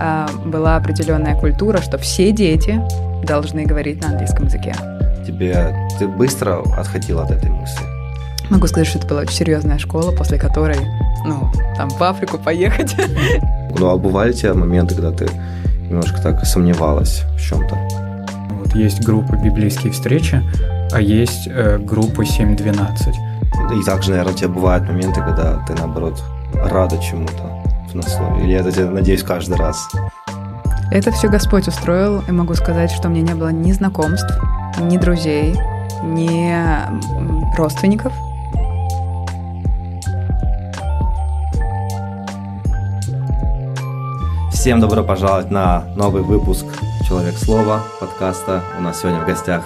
А, была определенная культура, что все дети должны говорить на английском языке. Тебе ты быстро отходил от этой мысли? Могу сказать, что это была очень серьезная школа, после которой, ну, там в Африку поехать. Ну, а бывали те моменты, когда ты немножко так сомневалась в чем-то? Вот есть группа «Библейские встречи», а есть э, группа 7.12. И также, наверное, у тебя бывают моменты, когда ты, наоборот, рада чему-то на слове. Или это, надеюсь, каждый раз? Это все Господь устроил, и могу сказать, что у меня не было ни знакомств, ни друзей, ни родственников. Всем добро пожаловать на новый выпуск «Человек слова» подкаста. У нас сегодня в гостях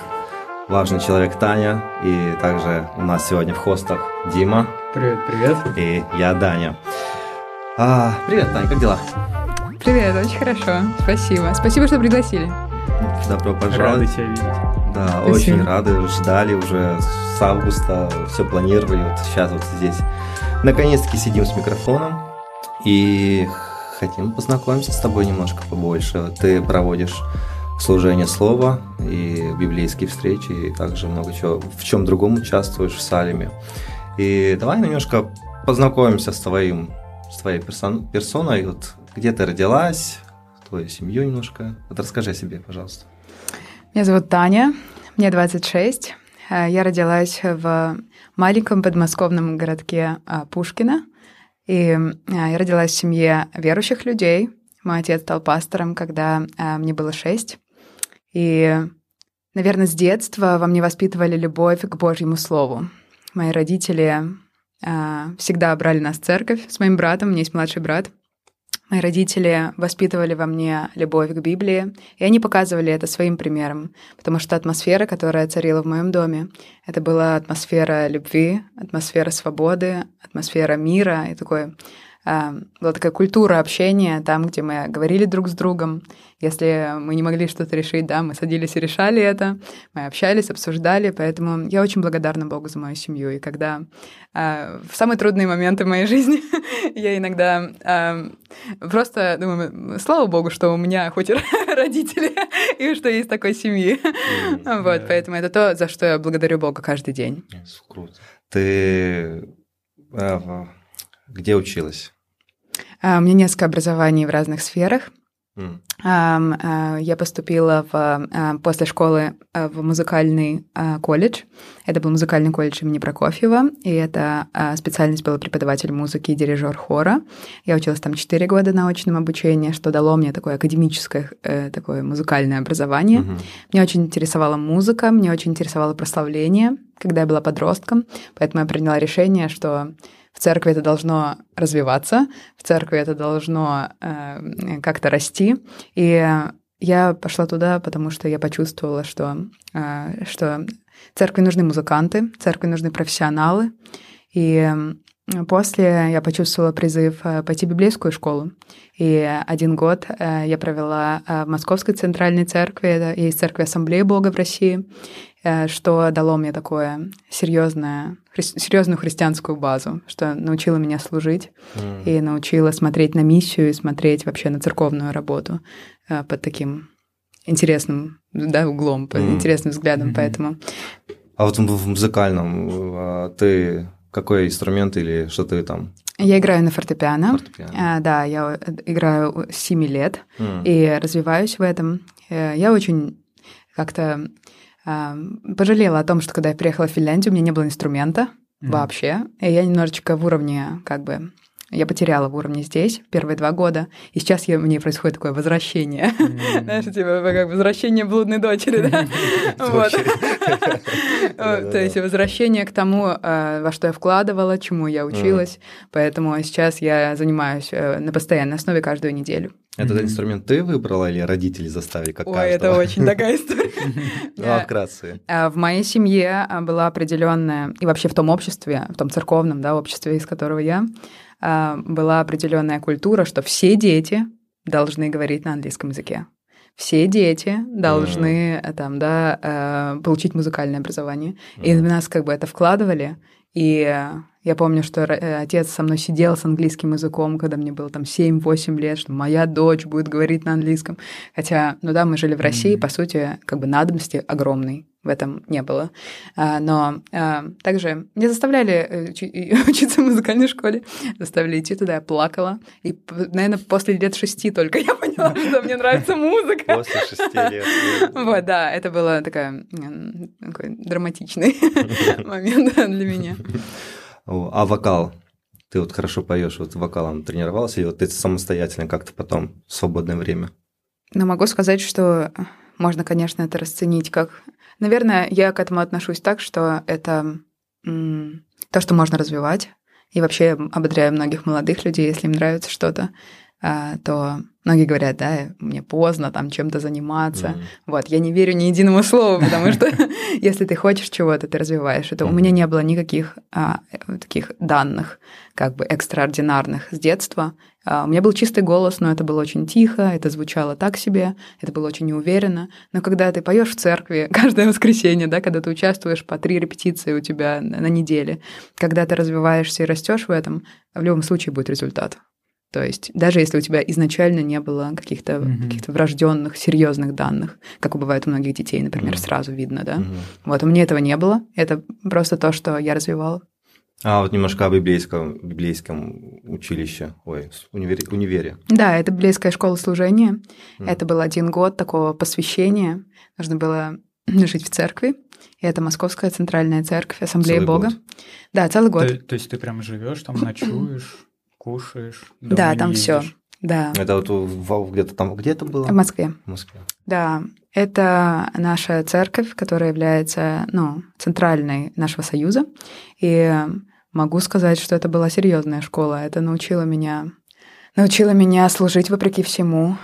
важный человек Таня, и также у нас сегодня в хостах Дима. Привет, привет. И я, Даня. А, привет, Таня, как дела? Привет, очень хорошо. Спасибо. Спасибо, что пригласили. Добро пожаловать. Рады тебя видеть. Да, Спасибо. очень рады, ждали уже с августа, все планировали, вот сейчас вот здесь. Наконец-таки сидим с микрофоном и хотим познакомиться с тобой немножко побольше. Ты проводишь служение слова и библейские встречи, и также много чего, в чем другом участвуешь в Салеме. И давай немножко познакомимся с твоим с твоей персон, персоной, вот где ты родилась, твою семью немножко. Вот расскажи о себе, пожалуйста. Меня зовут Таня, мне 26. Э, я родилась в маленьком подмосковном городке а, Пушкино. И э, я родилась в семье верующих людей. Мой отец стал пастором, когда э, мне было шесть. И, наверное, с детства во мне воспитывали любовь к Божьему Слову. Мои родители а, всегда брали нас в церковь с моим братом, у меня есть младший брат. Мои родители воспитывали во мне любовь к Библии, и они показывали это своим примером, потому что атмосфера, которая царила в моем доме, это была атмосфера любви, атмосфера свободы, атмосфера мира и такой была такая культура общения там, где мы говорили друг с другом. Если мы не могли что-то решить, да, мы садились и решали это, мы общались, обсуждали, поэтому я очень благодарна Богу за мою семью. И когда э, в самые трудные моменты моей жизни я иногда э, просто думаю, слава Богу, что у меня хоть и родители, и что есть такой семьи. Вот, поэтому это то, за что я благодарю Бога каждый день. Круто. Ты а, где училась? А, у меня несколько образований в разных сферах. Mm. Я поступила в, после школы в музыкальный колледж. Это был музыкальный колледж имени Прокофьева, и эта специальность была преподаватель музыки и дирижер хора. Я училась там 4 года на очном обучении, что дало мне такое академическое, э, такое музыкальное образование. Mm-hmm. Мне очень интересовала музыка, мне очень интересовало прославление, когда я была подростком, поэтому я приняла решение, что в церкви это должно развиваться, в церкви это должно э, как-то расти. И я пошла туда, потому что я почувствовала, что, э, что церкви нужны музыканты, церкви нужны профессионалы. И после я почувствовала призыв э, пойти в библейскую школу. И один год э, я провела э, в Московской центральной церкви, это есть церковь Ассамблеи Бога в России. Что дало мне такое серьезное, хри- серьезную христианскую базу, что научило меня служить mm. и научило смотреть на миссию и смотреть вообще на церковную работу под таким интересным да, углом, под mm. интересным взглядом, mm-hmm. поэтому... А вот в музыкальном а, ты какой инструмент или что ты там? Я играю на фортепиано. фортепиано. А, да, я играю с 7 лет mm. и развиваюсь в этом. Э, я очень как-то пожалела о том, что когда я приехала в Финляндию, у меня не было инструмента mm. вообще. И я немножечко в уровне, как бы, я потеряла в уровне здесь первые два года, и сейчас я, мне происходит такое возвращение. Mm. Знаешь, типа как возвращение блудной дочери, да? То есть возвращение к тому, э, во что я вкладывала, чему я училась. Поэтому сейчас я занимаюсь э, на постоянной основе каждую неделю. Этот mm-hmm. инструмент ты выбрала или родители заставили как Ой, каждого? это очень такая история. Ну, а вкратце. А, в моей семье была определенная, и вообще в том обществе, в том церковном да, обществе, из которого я, была определенная культура, что все дети должны говорить на английском языке. все дети должны mm. там, да, э, получить музыкальное образование. Mm. И в нас как бы это вкладывали. И я помню, что отец со мной сидел с английским языком, когда мне было там 7-8 лет, что моя дочь будет говорить на английском. Хотя, ну да, мы жили в России, mm. по сути, как бы надобности огромной в этом не было. А, но а, также меня заставляли э, учиться в музыкальной школе, заставили идти туда, я плакала. И, наверное, после лет шести только я поняла, что мне нравится музыка. После шести лет. Вот, да, это такая, такой драматичный момент для меня. А вокал? Ты вот хорошо поешь, вот вокалом тренировался, или вот ты самостоятельно как-то потом в свободное время? Ну, могу сказать, что можно, конечно, это расценить как Наверное, я к этому отношусь так, что это то, что можно развивать. И вообще ободряю многих молодых людей, если им нравится что-то, а, то многие говорят, да, мне поздно там чем-то заниматься. Mm-hmm. Вот, я не верю ни единому слову, потому что если ты хочешь чего-то, ты развиваешь это. У меня не было никаких а, таких данных, как бы экстраординарных с детства. А, у меня был чистый голос, но это было очень тихо, это звучало так себе, это было очень неуверенно. Но когда ты поешь в церкви каждое воскресенье, да, когда ты участвуешь по три репетиции у тебя на неделе, когда ты развиваешься и растешь в этом, в любом случае будет результат. То есть даже если у тебя изначально не было каких-то mm-hmm. каких врожденных серьезных данных, как бывает у многих детей, например, mm-hmm. сразу видно, да. Mm-hmm. Вот у меня этого не было. Это просто то, что я развивала. А вот немножко о библейском, библейском училище, ой, универе, универе. Да, это библейская школа служения. Mm. Это был один год такого посвящения. Нужно было жить в церкви. И это Московская центральная церковь, Ассамблея целый Бога. Год. Да, целый год. То, то есть ты прям живешь там, ночуешь? кушаешь. Да, там все. Да. Это вот где-то там, где то было? В Москве. В Москве. Да, это наша церковь, которая является ну, центральной нашего союза. И могу сказать, что это была серьезная школа. Это научило меня, научило меня служить вопреки всему,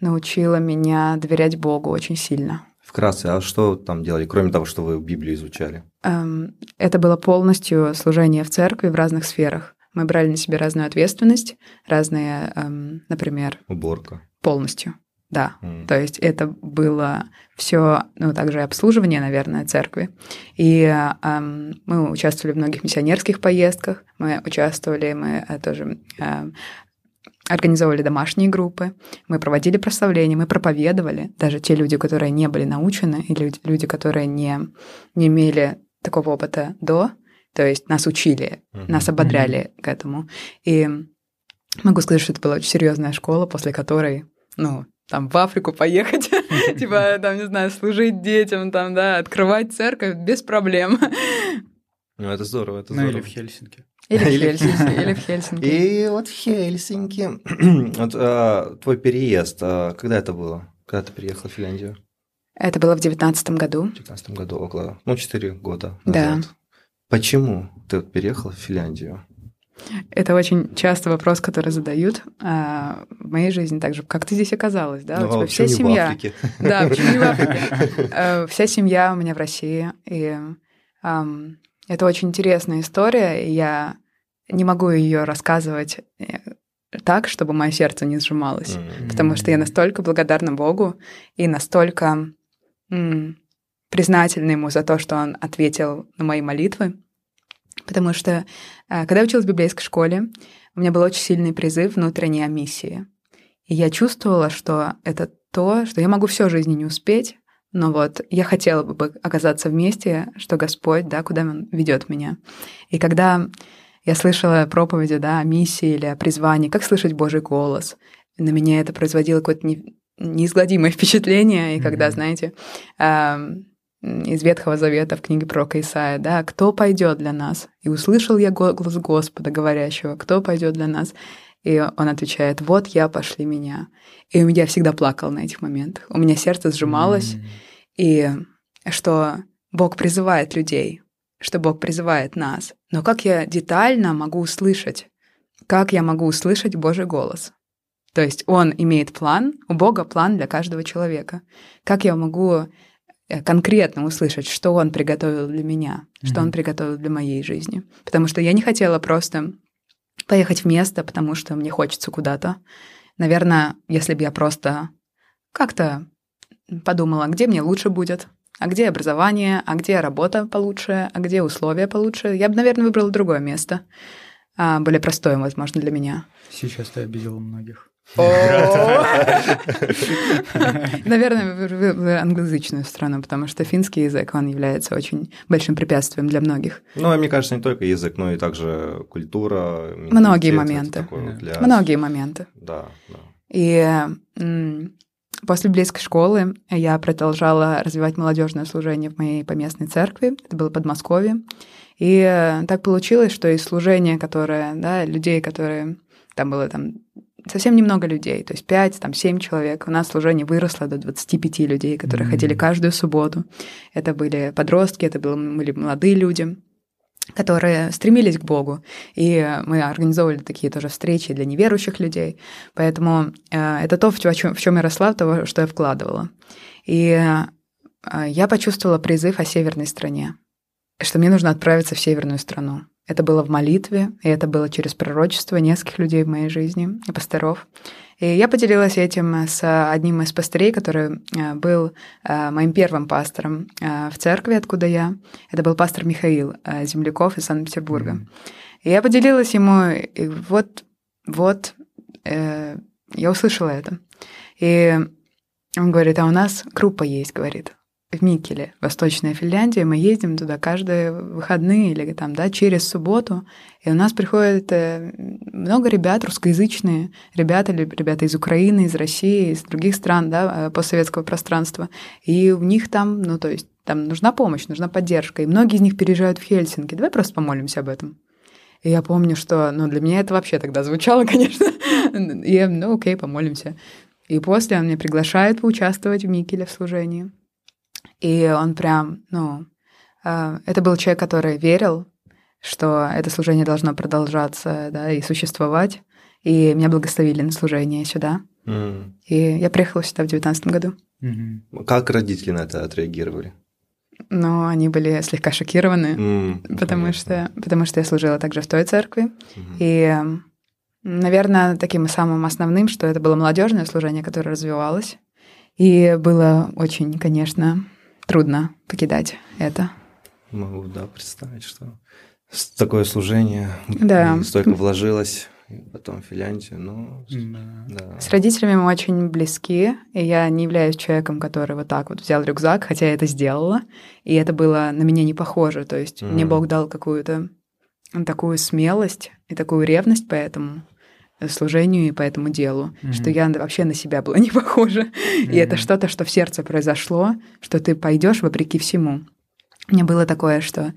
научило меня доверять Богу очень сильно. Вкратце, а что там делали, кроме того, что вы Библию изучали? Эм, это было полностью служение в церкви в разных сферах. Мы брали на себя разную ответственность, разные, эм, например... Уборка. Полностью, да. Mm. То есть это было все, ну, также обслуживание, наверное, церкви. И эм, мы участвовали в многих миссионерских поездках, мы участвовали, мы э, тоже э, организовывали домашние группы, мы проводили прославления, мы проповедовали. Даже те люди, которые не были научены, или люди, которые не, не имели такого опыта до, то есть нас учили, uh-huh. нас ободряли uh-huh. к этому. И могу сказать, что это была очень серьезная школа, после которой, ну, там в Африку поехать, типа, там, не знаю, служить детям, там, да, открывать церковь без проблем. Ну, это здорово, это здорово. Ну, или в Хельсинки. Или в Хельсинки, или в Хельсинки. И вот в Хельсинки. вот, а, твой переезд, а, когда это было? Когда ты приехала в Финляндию? Это было в девятнадцатом году. В девятнадцатом году, около, ну, четыре года назад. Да. Почему ты переехала в Финляндию? Это очень часто вопрос, который задают а, в моей жизни также. Как ты здесь оказалась, да? Ну, у тебя вся семья. Да, почему не в Африке? А, вся семья у меня в России. И это очень интересная история, и я не могу ее рассказывать э, так, чтобы мое сердце не сжималось. Потому что я настолько благодарна Богу и настолько признательна ему за то, что он ответил на мои молитвы, потому что э, когда я училась в библейской школе, у меня был очень сильный призыв внутренней миссии. И я чувствовала, что это то, что я могу всю жизнь не успеть, но вот я хотела бы оказаться вместе, что Господь, да, куда Он ведет меня. И когда я слышала проповеди, да, о миссии или о призвании, как слышать Божий голос, на меня это производило какое-то не, неизгладимое впечатление. И mm-hmm. когда, знаете, из Ветхого Завета в книге пророка Исаия, да, «Кто пойдет для нас?» И услышал я голос Господа, говорящего, «Кто пойдет для нас?» И он отвечает, «Вот я, пошли меня». И я всегда плакал на этих моментах. У меня сердце сжималось, mm-hmm. и что Бог призывает людей, что Бог призывает нас. Но как я детально могу услышать, как я могу услышать Божий голос? То есть Он имеет план, у Бога план для каждого человека. Как я могу конкретно услышать, что он приготовил для меня, mm-hmm. что он приготовил для моей жизни. Потому что я не хотела просто поехать в место, потому что мне хочется куда-то. Наверное, если бы я просто как-то подумала, где мне лучше будет, а где образование, а где работа получше, а где условия получше. Я бы, наверное, выбрала другое место, а, более простое, возможно, для меня. Сейчас ты обидела многих. Наверное, в англоязычную страну, потому что финский язык, он является очень большим препятствием для многих. Ну, а мне кажется, не только язык, но и также культура. Многие моменты. Многие моменты. Да, да. И после близкой школы я продолжала развивать молодежное служение в моей поместной церкви. Это было Подмосковье. И э, так получилось, что из служения, которое, да, людей, которые... Там было там совсем немного людей, то есть 5, там 7 человек. У нас служение выросло до 25 людей, которые mm-hmm. ходили каждую субботу. Это были подростки, это были молодые люди которые стремились к Богу. И мы организовывали такие тоже встречи для неверующих людей. Поэтому э, это то, в чем, в чем я росла, того, что я вкладывала. И э, я почувствовала призыв о северной стране, что мне нужно отправиться в северную страну. Это было в молитве, и это было через пророчество нескольких людей в моей жизни, и пасторов. И я поделилась этим с одним из пастырей, который э, был э, моим первым пастором э, в церкви, откуда я. Это был пастор Михаил Земляков из Санкт-Петербурга. И я поделилась ему, и вот, вот, я услышала это. И он говорит, а у нас группа есть, говорит в Микеле, Восточная Финляндия. Мы ездим туда каждые выходные или там, да, через субботу. И у нас приходит э, много ребят, русскоязычные ребята, ребята из Украины, из России, из других стран, да, э, постсоветского пространства. И у них там, ну, то есть там нужна помощь, нужна поддержка. И многие из них переезжают в Хельсинки. Давай просто помолимся об этом. И я помню, что, ну, для меня это вообще тогда звучало, конечно. И ну, окей, помолимся. И после он меня приглашает поучаствовать в Микеле в служении. И он прям, ну, э, это был человек, который верил, что это служение должно продолжаться, да, и существовать. И меня благословили на служение сюда. Mm. И я приехала сюда в девятнадцатом году. Mm-hmm. Как родители на это отреагировали? Ну, они были слегка шокированы, mm, потому, понятно. что, потому что я служила также в той церкви. Mm-hmm. И, наверное, таким самым основным, что это было молодежное служение, которое развивалось. И было очень, конечно, трудно покидать это. Могу, да, представить, что такое служение да. столько вложилось, потом в Финляндию, ну, да. да. С родителями мы очень близки, и я не являюсь человеком, который вот так вот взял рюкзак, хотя я это сделала, и это было на меня не похоже, то есть mm. мне Бог дал какую-то такую смелость и такую ревность поэтому, служению и по этому делу, mm-hmm. что я вообще на себя была не похожа. Mm-hmm. И это что-то, что в сердце произошло, что ты пойдешь вопреки всему. Мне было такое, что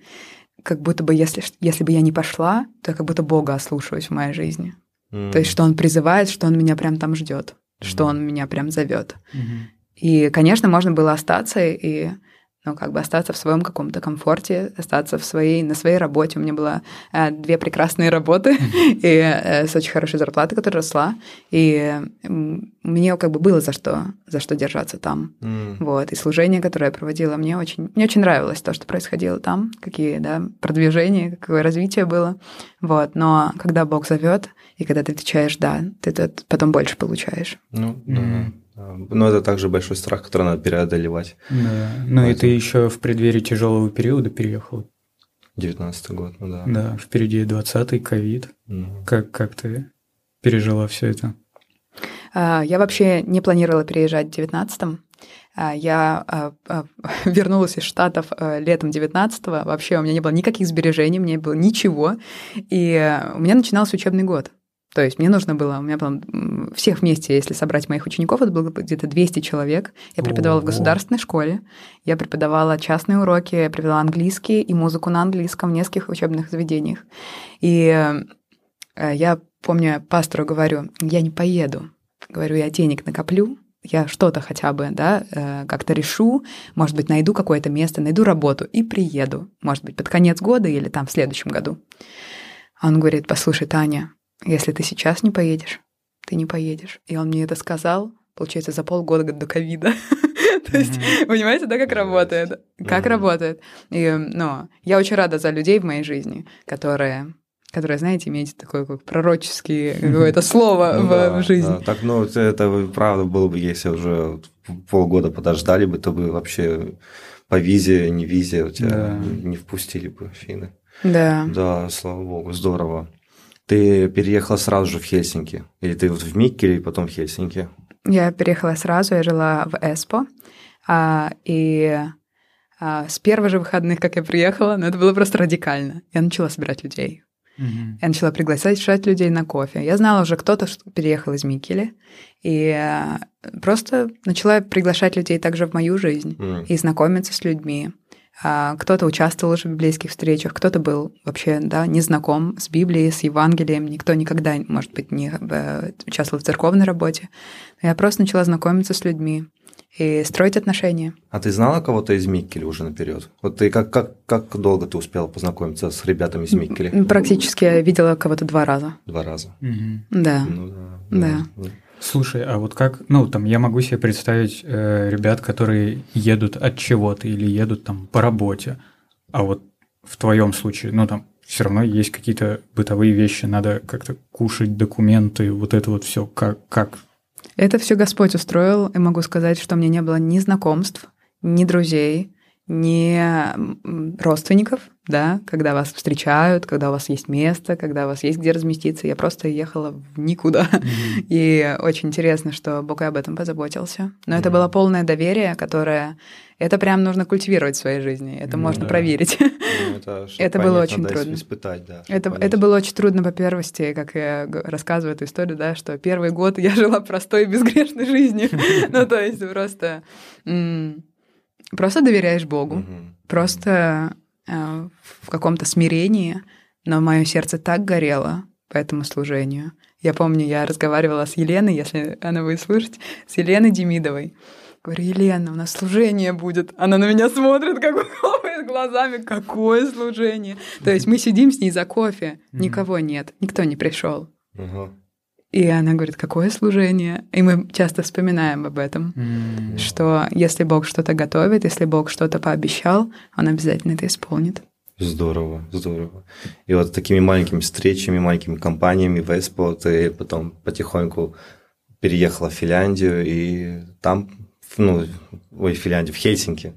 как будто бы если, если бы я не пошла, то я как будто Бога ослушаюсь в моей жизни. Mm-hmm. То есть, что Он призывает, что Он меня прям там ждет, mm-hmm. что Он меня прям зовет. Mm-hmm. И, конечно, можно было остаться и ну, как бы остаться в своем каком-то комфорте, остаться в своей, на своей работе. У меня было э, две прекрасные работы и э, с очень хорошей зарплатой, которая росла, и э, мне как бы было за что, за что держаться там. Mm. Вот, и служение, которое я проводила, мне очень, мне очень нравилось то, что происходило там, какие, да, продвижения, какое развитие было. Вот, но когда Бог зовет, и когда ты отвечаешь «да», ты потом больше получаешь. Ну, mm. да. Но это также большой страх, который надо преодолевать. Да. Ну и ты еще в преддверии тяжелого периода переехал. 19 год, ну да. Да, впереди 20-й, ковид. Угу. Как, как ты пережила все это? А, я вообще не планировала переезжать в 19-м. А, я а, вернулась из Штатов летом 19-го. Вообще у меня не было никаких сбережений, мне было ничего. И у меня начинался учебный год. То есть мне нужно было, у меня было всех вместе, если собрать моих учеников, это было где-то 200 человек. Я преподавала в государственной школе, я преподавала частные уроки, я преподавала английский и музыку на английском в нескольких учебных заведениях. И э, я помню, пастору говорю, я не поеду. Говорю, я денег накоплю, я что-то хотя бы, да, э, как-то решу, может быть, найду какое-то место, найду работу и приеду, может быть, под конец года или там в следующем году. Он говорит, послушай, Таня, если ты сейчас не поедешь, ты не поедешь. И он мне это сказал, получается, за полгода до ковида. То есть, понимаете, да, как работает? Как работает? И, ну, я очень рада за людей в моей жизни, которые которое, знаете, имеет такое как пророческое какое-то слово Ну в, да, в жизни. да. Так, ну, это- правда было бы, если уже полгода подождали бы, то бы вообще по визе, не визе у тебя Да. не впустили бы Финны. Да. Да, слава богу, здорово. Ты переехала сразу же в Хельсинки? Или ты вот в Миккеле и потом в Хельсинки? Я переехала сразу, я жила в Эспо, а, и а, с первых же выходных, как я приехала, ну это было просто радикально. Я начала собирать людей. Мгм. Я начала приглашать людей на кофе. Я знала уже, кто-то что- переехал из Микеле, и а, просто начала приглашать людей также в мою жизнь М. и знакомиться с людьми. А, Кто-то участвовал уже в библейских встречах, кто-то был вообще да, не знаком с Библией, с Евангелием, никто никогда, может быть, не э, участвовал в церковной работе. Я просто начала знакомиться с людьми и строить отношения. А ты знала кого-то из Миккеля уже наперед? Вот ты как, как, как долго ты успела познакомиться с ребятами из Миккеля? Практически я видела кого-то два раза. Два раза. Мгм. Да. Ну да. Да. Ну, Слушай, а вот как, ну, там, я могу себе представить э, ребят, которые едут от чего-то или едут там по работе, а вот в твоем случае, ну, там, все равно есть какие-то бытовые вещи, надо как-то кушать документы, вот это вот все, как, как? Это все Господь устроил, и могу сказать, что меня не было ни знакомств, ни друзей, м, родственников, да, когда вас встречают, когда у вас есть место, когда у вас есть где разместиться. Я просто ехала в никуда. И очень интересно, что Бог и об этом позаботился. Но это Мгм. было полное доверие, которое... Это прям нужно культивировать в своей жизни. Это Ну можно да. проверить. ну, это Это было понять, очень надо трудно. испытать, да. Это, понять. это было очень трудно по первости, как я рассказываю эту историю, да, что первый год я жила простой безгрешной жизнью. Ну, то есть просто... Просто доверяешь Богу. Мгм. Просто э, в каком-то смирении, но мое сердце так горело по этому служению. Я помню, я разговаривала с Еленой, если она будет слушать, с Еленой Демидовой. Говорю, Елена, у нас служение будет. Она на меня смотрит, как глазами, какое служение. То есть мы сидим с ней за кофе, никого нет, никто не пришел. Ага. И она говорит, какое служение? И мы часто вспоминаем об этом, М, что если Бог что-то готовит, если Бог что-то пообещал, Он обязательно это исполнит. Здорово, здорово. И вот такими маленькими встречами, маленькими компаниями в Эспо ты потом потихоньку переехала в Финляндию, и там, ну, ой, в Финляндию, в Хельсинки.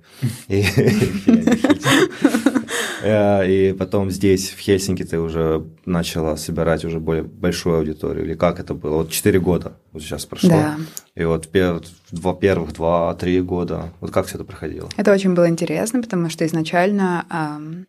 И. Э, И потом здесь, в Хельсинки, ты уже начала собирать уже более большую аудиторию. Или как это было? Вот 4 года вот сейчас прошло. Да. И вот пер- два первых два-три года. Вот как все это проходило? Это очень было интересно, потому что изначально ам,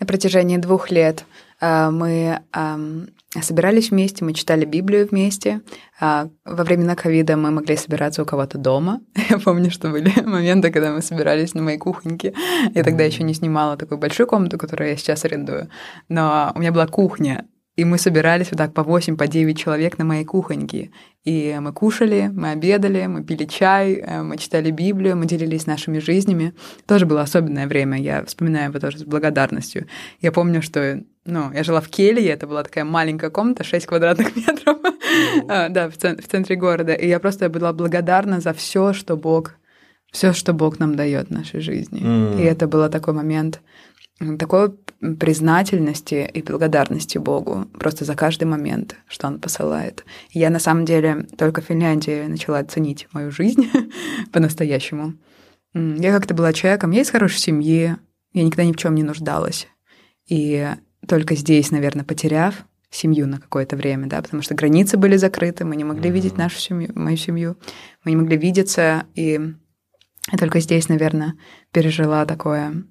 на протяжении двух лет а, мы ам, собирались вместе, мы читали Библию вместе. А, Во времена ковида мы могли собираться у кого-то дома. Я помню, что были моменты, когда мы собирались на моей кухоньке. Я тогда еще не снимала такую большую комнату, которую я сейчас арендую. Но у меня была кухня, и мы собирались вот так по 8, по 9 человек на моей кухоньке. И мы кушали, мы обедали, мы пили чай, э, мы читали Библию, мы делились нашими жизнями. Тоже было особенное время, я вспоминаю его тоже с благодарностью. Я помню, что ну, я жила в Келье, это была такая маленькая комната, 6 квадратных метров, А, да, в цен- в центре города. И я просто была благодарна за все, что Бог, все, что Бог нам дает в нашей жизни. И это был такой момент такой признательности и благодарности Богу просто за каждый момент, что Он посылает. И я на самом деле только в Финляндии начала ценить мою жизнь по-настоящему. Я как-то была человеком, я из хорошей семьи, я никогда ни в чем не нуждалась. И только здесь, наверное, потеряв семью на какое-то время, да, потому что границы были закрыты, мы не могли Мгм. видеть нашу семью, мою семью, мы не могли видеться, и я только здесь, наверное, пережила такое,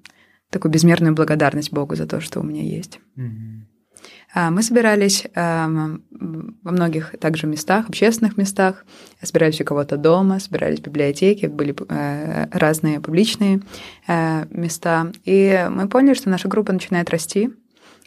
такую безмерную благодарность Богу за то, что у меня есть. А, Мы собирались ам, во многих также местах, общественных местах, собирались у кого-то дома, собирались в библиотеке, были э, разные публичные э, места. И мы поняли, что наша группа начинает расти.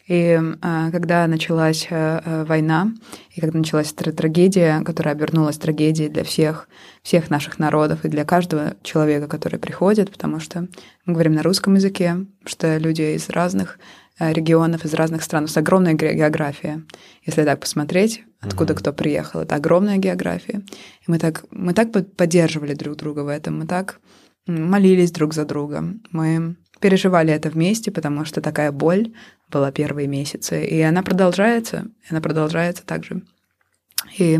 И э, когда началась э, э, война, и когда началась тра- трагедия, которая обернулась трагедией для всех, всех наших народов и для каждого человека, который приходит, потому что мы говорим на русском языке, что люди из разных э, регионов, из разных стран, у нас огромная ге- география. Если так посмотреть, откуда Мгм. кто приехал, это огромная география. И мы так, мы так под- поддерживали друг друга в этом, мы так молились друг за друга, мы переживали это вместе, потому что такая боль была первые месяцы, и она продолжается, она продолжается также. И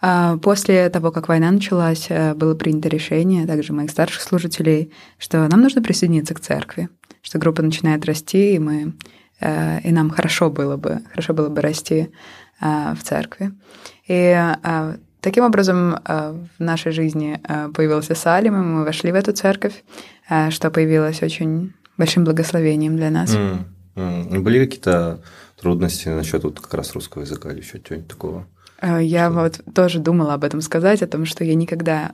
а, после того, как война началась, э, было принято решение, также моих старших служителей, что нам нужно присоединиться к церкви, что группа начинает расти, и мы э, и нам хорошо было бы, хорошо было бы расти э, в церкви. И таким образом в нашей жизни появился Салим, и мы вошли в эту церковь, что появилось очень большим благословением для нас. Mm, mm. Были какие-то трудности насчет вот как раз русского языка или еще чего-нибудь такого? Э, я вот тоже думала об этом сказать, о том, что я никогда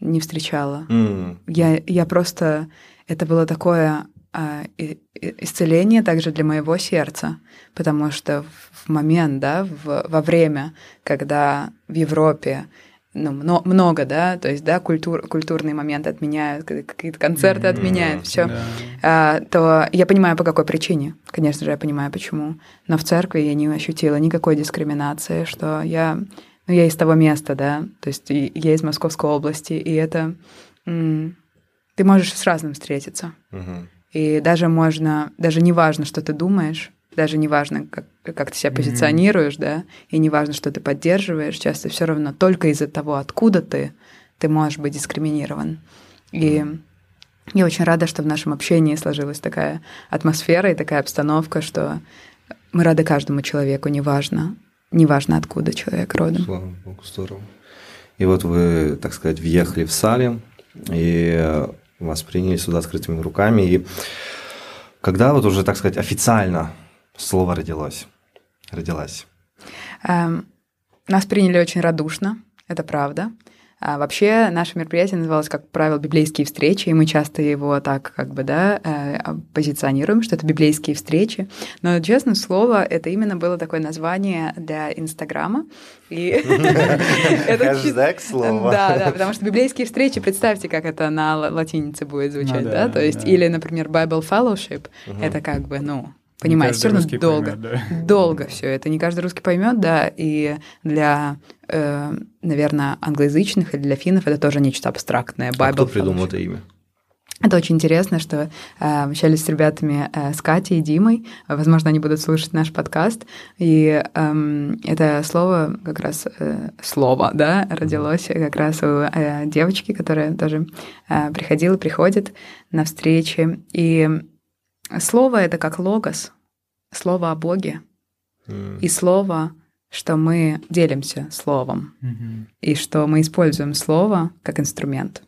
не встречала. Mm. Я, я просто... Это было такое исцеление также для моего сердца, потому что в момент, да, в, во время, когда в Европе ну, много, да, то есть, да, культур, культурные моменты отменяют, какие-то концерты отменяют, mm, все, да. а, то я понимаю, по какой причине. Конечно же, я понимаю, почему. Но в церкви я не ощутила никакой дискриминации, что я, ну, я из того места, да, то есть я из Московской области, и это... ты можешь с разным встретиться. Mm-hmm. И даже можно, даже не важно, что ты думаешь, даже не важно, как, как ты себя позиционируешь, mm-hmm. да, и не важно, что ты поддерживаешь, часто все равно только из-за того, откуда ты, ты можешь быть дискриминирован. И я очень рада, что в нашем общении сложилась такая атмосфера и такая обстановка, что мы рады каждому человеку, неважно, неважно, откуда человек родом. Слава Богу, здорово. И вот вы, так сказать, въехали в Салем, и вас приняли сюда открытыми руками. И когда вот уже, так сказать, официально слово родилось? Родилась. Эм, нас приняли очень радушно, это правда. А вообще наше мероприятие называлось, как правило, «Библейские встречи», и мы часто его так как бы, да, э, позиционируем, что это библейские встречи. Но, честное слово, это именно было такое название для Инстаграма. Хэштег слово. Да, да, потому что библейские встречи, представьте, как это на латинице будет звучать, ну да? То есть, или, например, Bible Fellowship, это как бы, ну, Понимаете, все равно долго, поймет, да. долго все это. Не каждый русский поймет, да, и для, э, наверное, англоязычных или для финнов это тоже нечто абстрактное. Bible а кто придумал это имя? Это очень интересно, что э, общались с ребятами, э, с Катей и Димой. Возможно, они будут слушать наш подкаст. И э, это слово, как раз э, слово, да, родилось как раз у э, девочки, которая тоже э, приходила, приходит на встречи. И Слово — это как логос, слово о Боге. Mm. И слово, что мы делимся словом, mm-hmm. и что мы используем слово как инструмент.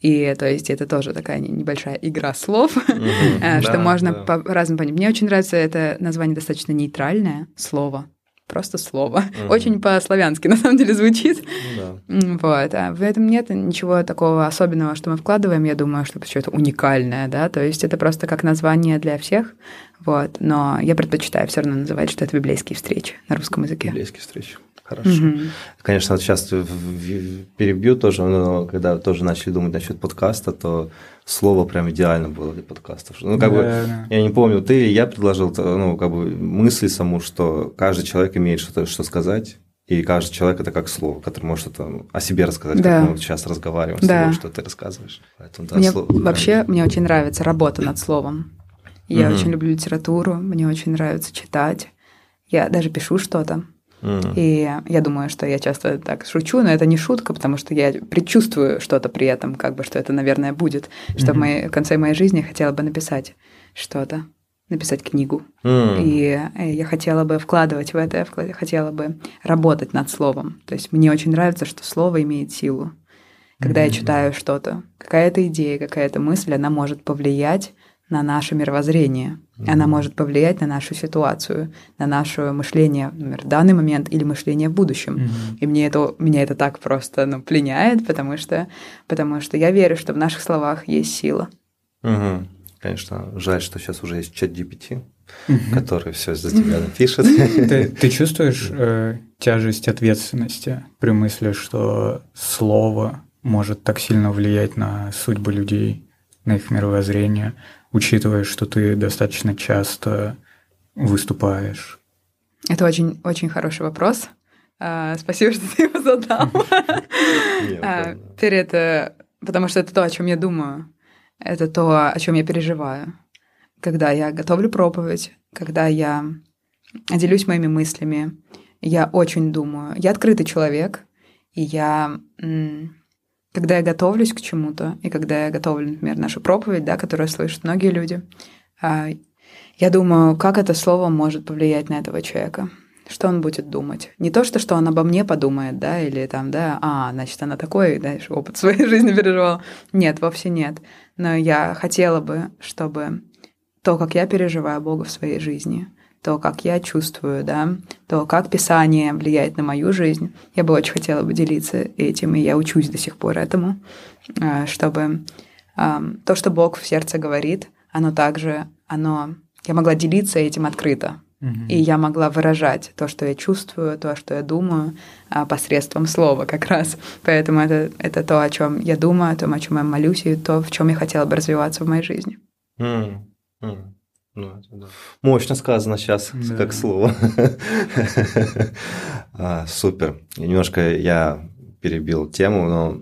И то есть это тоже такая небольшая игра слов, mm-hmm. что да, можно да. по-разному понять. Мне очень нравится это название достаточно нейтральное слово просто слово. Угу. Очень по-славянски на самом деле звучит. Ну да. Вот. А в этом нет ничего такого особенного, что мы вкладываем. Я думаю, что это что-то уникальное, да. То есть это просто как название для всех. Вот. Но я предпочитаю все равно называть, что это библейские встречи на русском языке. Библейские встречи. Хорошо. Угу. Конечно, вот сейчас перебью тоже, но когда тоже начали думать насчет подкаста, то слово прям идеально было для подкастов. Ну, как да, бы, да. я не помню, ты или я предложил, ну, как бы мысль саму, что каждый человек имеет что-то что сказать, и каждый человек это как слово, которое может это о себе рассказать, да. как мы вот сейчас разговариваем с да. тобой, что ты рассказываешь. Поэтому, да, мне слово, вообще да. мне очень нравится работа над словом. Я угу. очень люблю литературу, мне очень нравится читать. Я даже пишу что-то. И я думаю, что я часто так шучу, но это не шутка, потому что я предчувствую что-то при этом, как бы, что это, наверное, будет, что mm-hmm. в, моей, в конце моей жизни я хотела бы написать что-то, написать книгу. Mm. И я хотела бы вкладывать в это, я хотела бы работать над словом. То есть мне очень нравится, что слово имеет силу. Когда mm-hmm. я читаю что-то, какая-то идея, какая-то мысль, она может повлиять на наше мировоззрение. Mm-hmm. Она может повлиять на нашу ситуацию, на наше мышление, например, в данный момент или мышление в будущем. Mm-hmm. И мне это, меня это так просто ну, пленяет, потому что, потому что я верю, что в наших словах есть сила. Mm-hmm. Конечно, жаль, что сейчас уже есть чат GPT, mm-hmm. который все за тебя напишет. Ты, ты чувствуешь э, тяжесть ответственности при мысли, что слово может так сильно влиять на судьбу людей, на их мировоззрение? Учитывая, что ты достаточно часто выступаешь? Это очень, очень хороший вопрос. А, спасибо, что ты его задал. А, перед, потому что это то, о чем я думаю. это то, о чем я переживаю. Когда я готовлю проповедь, когда я делюсь моими мыслями, я очень думаю. Я открытый человек, и я, когда я готовлюсь к чему-то, и когда я готовлю, например, нашу проповедь, да, которую слышат многие люди, а, я думаю, как это слово может повлиять на этого человека что он будет думать. Не то, что, что он обо мне подумает, да, или там, да, а, значит, она такой, знаешь, опыт своей жизни переживала. Нет, вовсе нет. Но я хотела бы, чтобы то, как я переживаю Бога в своей жизни, то, как я чувствую, да, то, как Писание влияет на мою жизнь, я бы очень хотела бы делиться этим, и я учусь до сих пор этому, а, чтобы то, что Бог в сердце говорит, оно также, оно, я могла делиться этим открыто, и я могла выражать то, что я чувствую, то, что я думаю, а, посредством слова как раз. Поэтому это, это то, о чем я думаю, о том, о чем я молюсь, и то, в чем я хотела бы развиваться в моей жизни. Mm. Ну, это да. Мощно сказано сейчас, да. как слово. а, супер. Немножко я перебил тему, но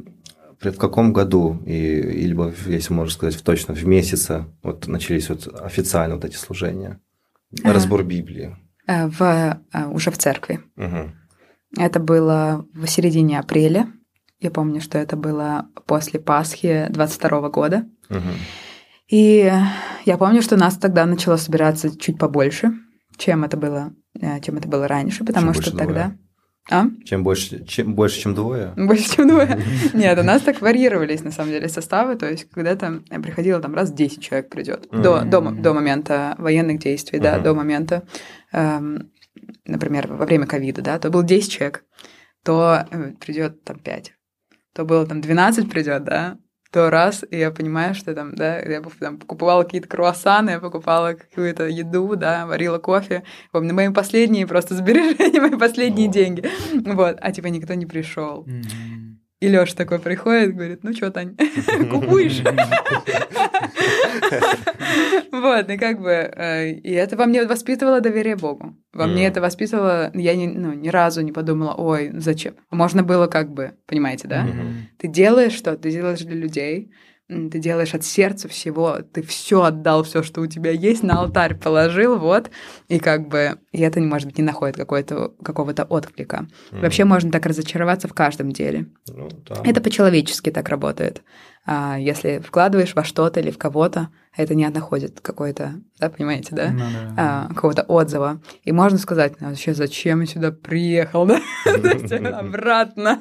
в каком году, и, или, если можно сказать, в точно в месяце вот начались вот официально вот эти служения? Разбор Библии. Э, в, э, уже в церкви. Угу. Это было в середине апреля. Я помню, что это было после Пасхи 22 года. Угу. И я помню, что нас тогда начало собираться чуть побольше, чем это было, э, чем это было раньше, потому чем что тогда... Двое. А? Чем больше, чем больше, чем двое? Больше, чем двое. Нет, у нас так варьировались, на самом деле, составы. То есть, когда-то приходило там раз 10 человек придет до, до, до момента военных действий, да, до момента, эм, например, во время ковида, да, то был 10 человек, то э, придет там 5 то было там 12 придет, да, то раз, и я понимаю, что там, да, я там покупала какие-то круассаны, я покупала какую-то еду, да, варила кофе. Помню, мои последние просто сбережения, мои последние деньги. Вот, а типа никто не пришел. И Лёша такой приходит, говорит, ну что, Тань, купуешь? Вот, и как бы, э, и это во мне воспитывало доверие Богу. Во мне это воспитывало, я ну, ни разу не подумала, ой, зачем? Можно было как бы, понимаете, да? Ты делаешь что, ты делаешь для людей, ты делаешь от сердца всего, ты все отдал, все, что у тебя есть, на алтарь положил, вот, и как бы, и это, может быть, не находит какой-то, какого-то отклика. Mm. Вообще можно так разочароваться в каждом деле. Ну, да. Это по-человечески так работает. А если вкладываешь во что-то или в кого-то, это не находит какой-то, да, понимаете, да, ну, да. А, какого-то отзыва. И можно сказать, ну, вообще, зачем я сюда приехал, да, обратно.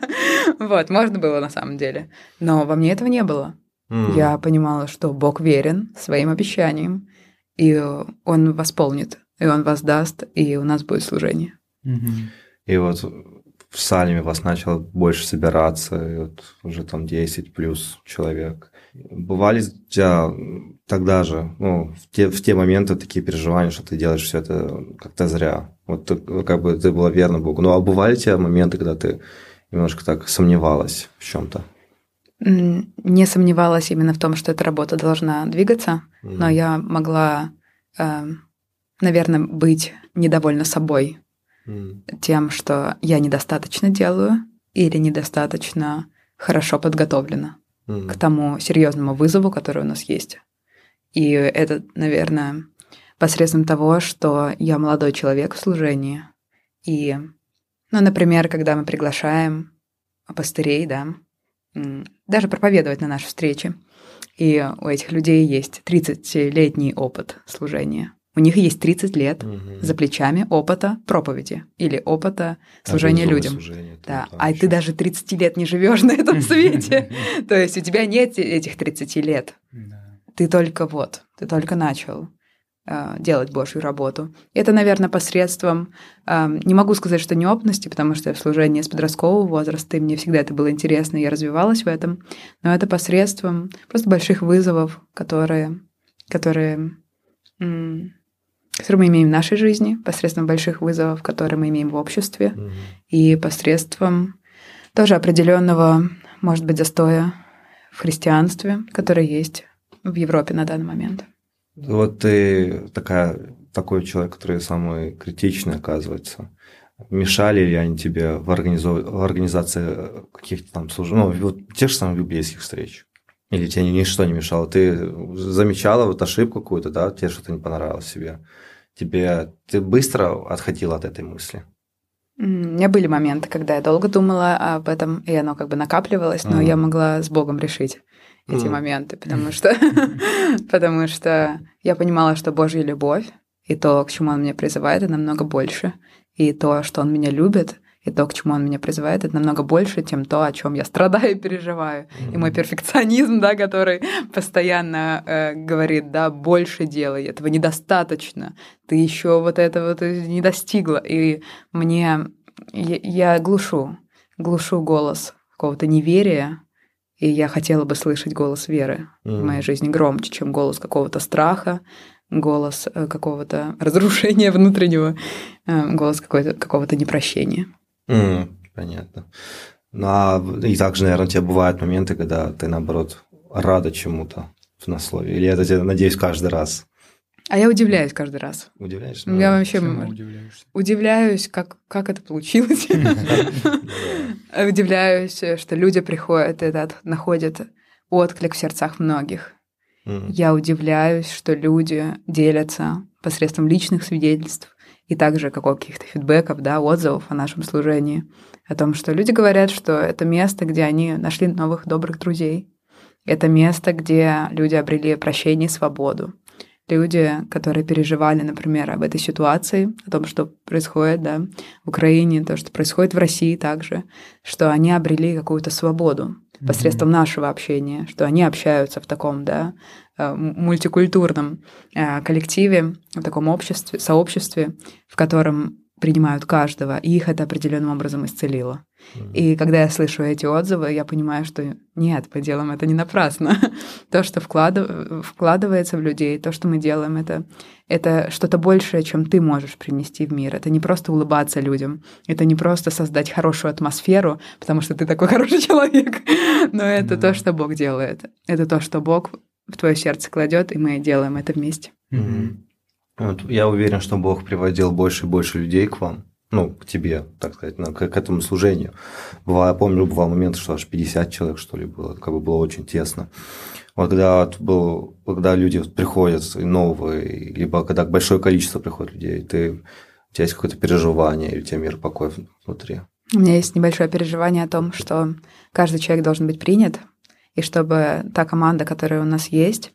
Вот, можно было на самом деле. Но во мне этого не было. Mm. Я понимала, что Бог верен своим обещаниям, и Он восполнит, и Он воздаст, и у нас будет служение. Mm-hmm. И вот в Салеме вас начало больше собираться, и вот уже там 10 плюс человек. Бывали у тебя тогда же, ну, в те, в те моменты такие переживания, что ты делаешь все это как-то зря. Вот ты, как бы ты была верна Богу. Ну, а бывали у тебя моменты, когда ты немножко так сомневалась в чем-то? Не сомневалась именно в том, что эта работа должна двигаться, mm. но я могла, э, наверное, быть недовольна собой mm. тем, что я недостаточно делаю или недостаточно хорошо подготовлена mm. к тому серьезному вызову, который у нас есть. И это, наверное, посредством того, что я молодой человек в служении. И, ну, например, когда мы приглашаем пастырей, да, даже проповедовать на наши встречи. И у этих людей есть 30-летний опыт служения. У них есть 30 лет угу. за плечами опыта проповеди или опыта служения людям. Служение, да. А ты даже 30 лет не живешь на этом свете. То есть у тебя нет этих 30 лет. Ты только вот, ты только начал. Э, делать Божью работу. Это, наверное, посредством, э, не могу сказать, что неопытности, потому что я в служении с подросткового возраста, и мне всегда это было интересно, и я развивалась в этом, но это посредством просто больших вызовов, которые, которые, которые мы имеем в нашей жизни, посредством больших вызовов, которые мы имеем в обществе, mm-hmm. и посредством тоже определенного, может быть, застоя в христианстве, которое есть в Европе на данный момент. Вот ты такая, такой человек, который самый критичный, оказывается. Мешали ли они тебе в, организов... в организации каких-то там служб, ну, вот тех же самых библейских встреч? Или тебе ничто не мешало? Ты замечала вот ошибку какую-то, да, тебе что-то не понравилось себе? Тебе ты быстро отходила от этой мысли? У меня были моменты, когда я долго думала об этом, и оно как бы накапливалось, но mm. я могла с Богом решить эти mm. моменты, потому что, потому что я понимала, что Божья любовь и то, к чему Он меня призывает, это намного больше, и то, что Он меня любит, и то, к чему он меня призывает, это намного больше, чем то, о чем я страдаю и переживаю. Mm-hmm. И мой перфекционизм, да, который постоянно э, говорит, да, больше делай, этого недостаточно, ты еще вот этого не достигла. И мне я, я глушу, глушу голос какого-то неверия, и я хотела бы слышать голос веры mm-hmm. в моей жизни громче, чем голос какого-то страха, голос э, какого-то разрушения внутреннего, э, голос какого-то непрощения. Mm, понятно. Ну, а и также, наверное, у тебя бывают моменты, когда ты, наоборот, рада чему-то в наслове. Или это, надеюсь, каждый раз? А я удивляюсь каждый раз. Удивляешься? Я вообще удивляюсь, как, как это получилось. Удивляюсь, что люди приходят и находят отклик в сердцах многих. Я удивляюсь, что люди делятся посредством личных свидетельств и также каких-то фидбэков, да, отзывов о нашем служении, о том, что люди говорят, что это место, где они нашли новых добрых друзей, это место, где люди обрели прощение и свободу. Люди, которые переживали, например, об этой ситуации, о том, что происходит да, в Украине, то, что происходит в России также, что они обрели какую-то свободу посредством mm-hmm. нашего общения, что они общаются в таком, да, Э, мультикультурном э, коллективе, в таком обществе, сообществе, в котором принимают каждого, и их это определенным образом исцелило. Mm-hmm. И когда я слышу эти отзывы, я понимаю, что нет, мы делаем это не напрасно. то, что вкладыв... вкладывается в людей, то, что мы делаем, это, это что-то большее, чем ты можешь принести в мир. Это не просто улыбаться людям, это не просто создать хорошую атмосферу, потому что ты такой хороший человек, но это mm-hmm. то, что Бог делает. Это то, что Бог в твое сердце кладет, и мы делаем это вместе. Mm-hmm. Вот, я уверен, что Бог приводил больше и больше людей к вам, ну, к тебе, так сказать, к, к этому служению. Бывало, я помню, бывал момент, что аж 50 человек, что ли, было, как бы было очень тесно. Вот когда, вот был, когда люди приходят новые, либо когда большое количество приходит людей, ты, у тебя есть какое-то переживание, или у тебя мир покой внутри? У меня есть небольшое переживание о том, что каждый человек должен быть принят, и чтобы та команда, которая у нас есть,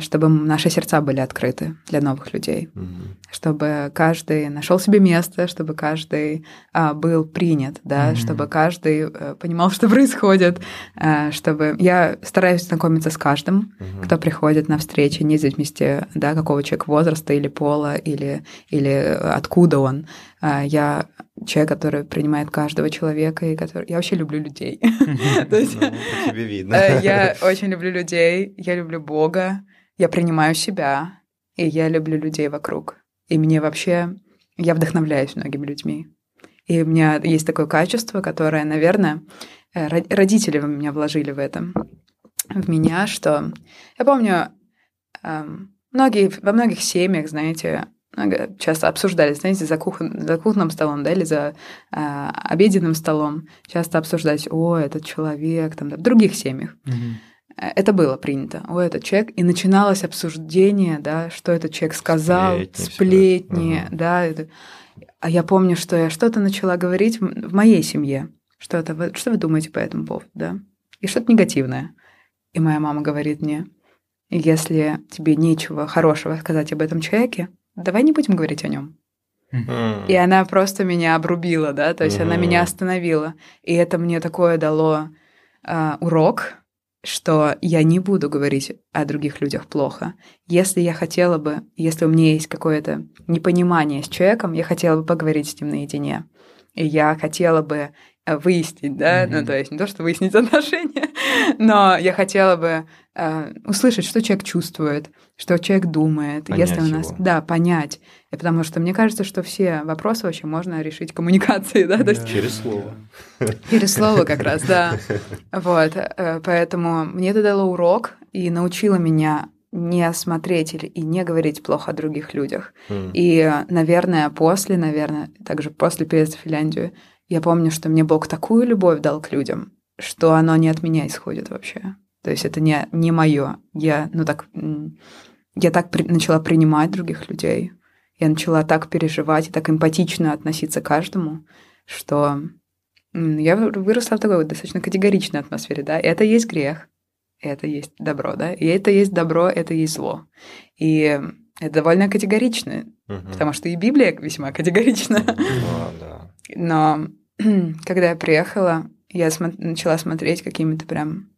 чтобы наши сердца были открыты для новых людей, mm-hmm. чтобы каждый нашел себе место, чтобы каждый а, был принят, да, mm-hmm. чтобы каждый а, понимал, что происходит, а, чтобы я стараюсь знакомиться с каждым, mm-hmm. кто приходит на встречи, не зависимости, да, какого человека возраста или пола или или откуда он. А, я человек, который принимает каждого человека, и который... Я вообще люблю людей. Ну, тебе видно. Э, я очень люблю людей, я люблю Бога, я принимаю себя, и я люблю людей вокруг. И мне вообще... Я вдохновляюсь многими людьми. И у меня есть такое качество, которое, наверное, э, родители меня вложили в этом, в меня, что... Я помню, эм, многие, во многих семьях, знаете, часто обсуждали, знаете, за, кух... за кухонным столом, да, или за э, обеденным столом, часто обсуждать, о, этот человек, там, да, в других семьях. Угу. Это было принято. О, этот человек. И начиналось обсуждение, да, что этот человек сказал, сплетни, сплетни угу. да. Это... А я помню, что я что-то начала говорить в моей семье. Что-то, что вы думаете по этому поводу, да? И что-то негативное. И моя мама говорит мне, если тебе нечего хорошего сказать об этом человеке, давай не будем говорить о нем. И она просто меня обрубила, да, то есть она меня остановила. И это мне такое дало э, урок, что я не буду говорить о других людях плохо. Если я хотела бы, если у меня есть какое-то непонимание с человеком, я хотела бы поговорить с ним наедине. И я хотела бы выяснить, да, mm-hmm. ну то есть не то, что выяснить отношения, но я хотела бы э, услышать, что человек чувствует, что человек думает, понять если у нас, его. да, понять, и потому что мне кажется, что все вопросы вообще можно решить коммуникацией, да, то есть через слово, через слово как раз, да, вот, э, поэтому мне это дало урок и научило меня не смотреть или и не говорить плохо о других людях. Mm. И, наверное, после, наверное, также после переезда в Финляндию, я помню, что мне Бог такую любовь дал к людям, что оно не от меня исходит вообще. То есть это не, не мое. Я, ну так, я так при, начала принимать других людей. Я начала так переживать и так эмпатично относиться к каждому, что я выросла в такой вот достаточно категоричной атмосфере, да, и это есть грех, это есть добро, да, и это есть добро, это есть зло. И это довольно категорично, угу. потому что и Библия весьма категорична. А, да. Но когда я приехала, я смо- начала смотреть какими-то прям...